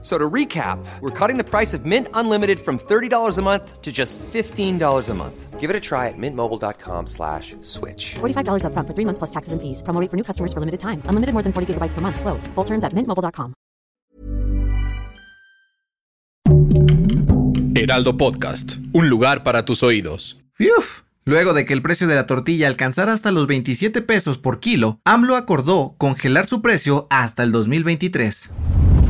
So to recap, we're cutting the price of Mint Unlimited from $30 a month to just $15 a month. Give it a try at mintmobile.com slash switch. $45 upfront for three months plus taxes and fees. Promo rate for new customers for limited time. Unlimited more than 40 gigabytes per month. Slows. Full terms at mintmobile.com. Heraldo Podcast, un lugar para tus oídos. Uf. Luego de que el precio de la tortilla alcanzara hasta los 27 pesos por kilo, AMLO acordó congelar su precio hasta el 2023.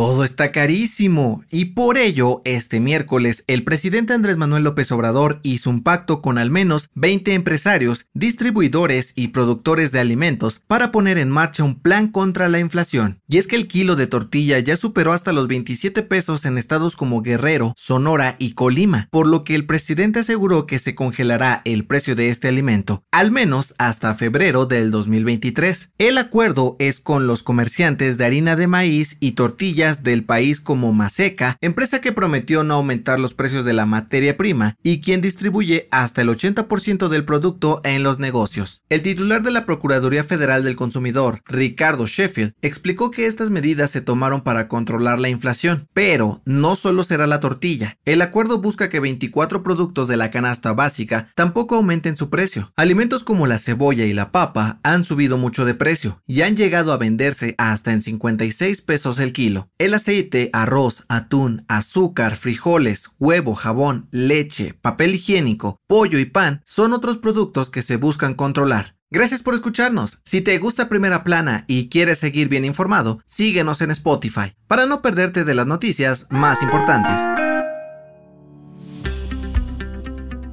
Todo está carísimo y por ello, este miércoles, el presidente Andrés Manuel López Obrador hizo un pacto con al menos 20 empresarios, distribuidores y productores de alimentos para poner en marcha un plan contra la inflación. Y es que el kilo de tortilla ya superó hasta los 27 pesos en estados como Guerrero, Sonora y Colima, por lo que el presidente aseguró que se congelará el precio de este alimento, al menos hasta febrero del 2023. El acuerdo es con los comerciantes de harina de maíz y tortillas del país como Maseca, empresa que prometió no aumentar los precios de la materia prima y quien distribuye hasta el 80% del producto en los negocios. El titular de la Procuraduría Federal del Consumidor, Ricardo Sheffield, explicó que estas medidas se tomaron para controlar la inflación, pero no solo será la tortilla. El acuerdo busca que 24 productos de la canasta básica tampoco aumenten su precio. Alimentos como la cebolla y la papa han subido mucho de precio y han llegado a venderse hasta en 56 pesos el kilo. El aceite, arroz, atún, azúcar, frijoles, huevo, jabón, leche, papel higiénico, pollo y pan son otros productos que se buscan controlar. Gracias por escucharnos. Si te gusta Primera Plana y quieres seguir bien informado, síguenos en Spotify para no perderte de las noticias más importantes.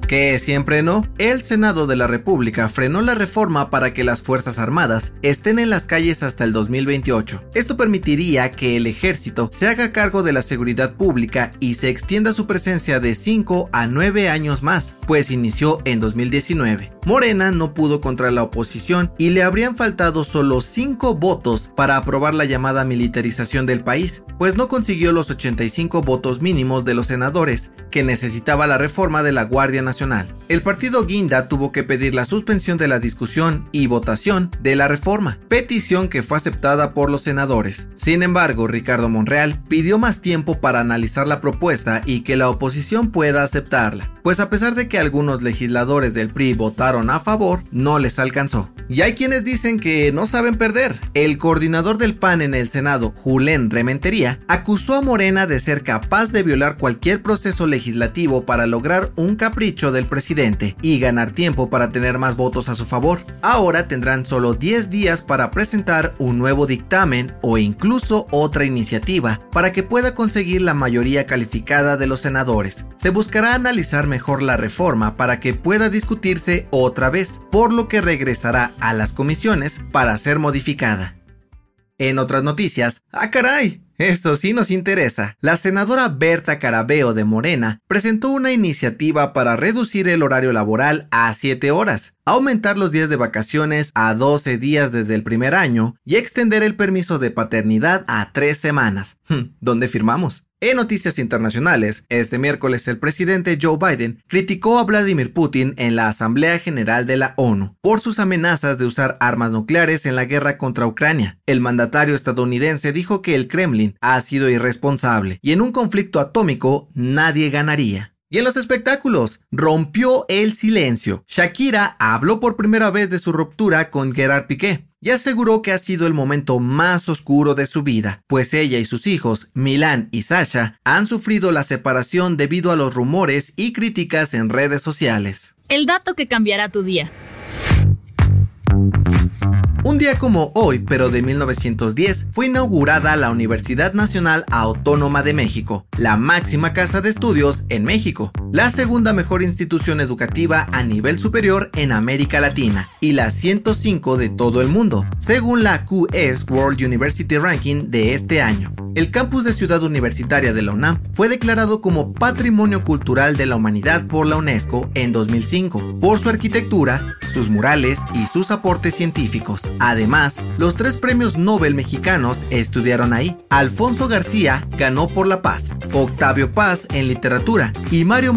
Que siempre no, el Senado de la República frenó la reforma para que las Fuerzas Armadas estén en las calles hasta el 2028. Esto permitiría que el ejército se haga cargo de la seguridad pública y se extienda su presencia de 5 a 9 años más, pues inició en 2019. Morena no pudo contra la oposición y le habrían faltado solo 5 votos para aprobar la llamada militarización del país, pues no consiguió los 85 votos mínimos de los senadores que necesitaba la reforma de la Guardia Nacional el partido Guinda tuvo que pedir la suspensión de la discusión y votación de la reforma, petición que fue aceptada por los senadores. Sin embargo, Ricardo Monreal pidió más tiempo para analizar la propuesta y que la oposición pueda aceptarla, pues a pesar de que algunos legisladores del PRI votaron a favor, no les alcanzó. Y hay quienes dicen que no saben perder. El coordinador del PAN en el Senado, Julen Rementería, acusó a Morena de ser capaz de violar cualquier proceso legislativo para lograr un capricho del presidente y ganar tiempo para tener más votos a su favor. Ahora tendrán solo 10 días para presentar un nuevo dictamen o incluso otra iniciativa para que pueda conseguir la mayoría calificada de los senadores. Se buscará analizar mejor la reforma para que pueda discutirse otra vez, por lo que regresará a las comisiones para ser modificada. En otras noticias, ¡ah caray! Esto sí nos interesa. La senadora Berta Carabeo de Morena presentó una iniciativa para reducir el horario laboral a 7 horas, aumentar los días de vacaciones a 12 días desde el primer año y extender el permiso de paternidad a 3 semanas. ¿Dónde firmamos? En noticias internacionales, este miércoles el presidente Joe Biden criticó a Vladimir Putin en la Asamblea General de la ONU por sus amenazas de usar armas nucleares en la guerra contra Ucrania. El mandatario estadounidense dijo que el Kremlin ha sido irresponsable y en un conflicto atómico nadie ganaría. Y en los espectáculos, rompió el silencio. Shakira habló por primera vez de su ruptura con Gerard Piqué y aseguró que ha sido el momento más oscuro de su vida, pues ella y sus hijos, Milan y Sasha, han sufrido la separación debido a los rumores y críticas en redes sociales. El dato que cambiará tu día. Un día como hoy, pero de 1910, fue inaugurada la Universidad Nacional Autónoma de México, la máxima casa de estudios en México, la segunda mejor institución educativa a nivel superior en América Latina y la 105 de todo el mundo, según la QS World University Ranking de este año. El campus de Ciudad Universitaria de la UNAM fue declarado como Patrimonio Cultural de la Humanidad por la UNESCO en 2005 por su arquitectura, sus murales y sus aportes científicos. Además, los tres premios Nobel mexicanos estudiaron ahí. Alfonso García ganó por la paz, Octavio Paz en literatura y Mario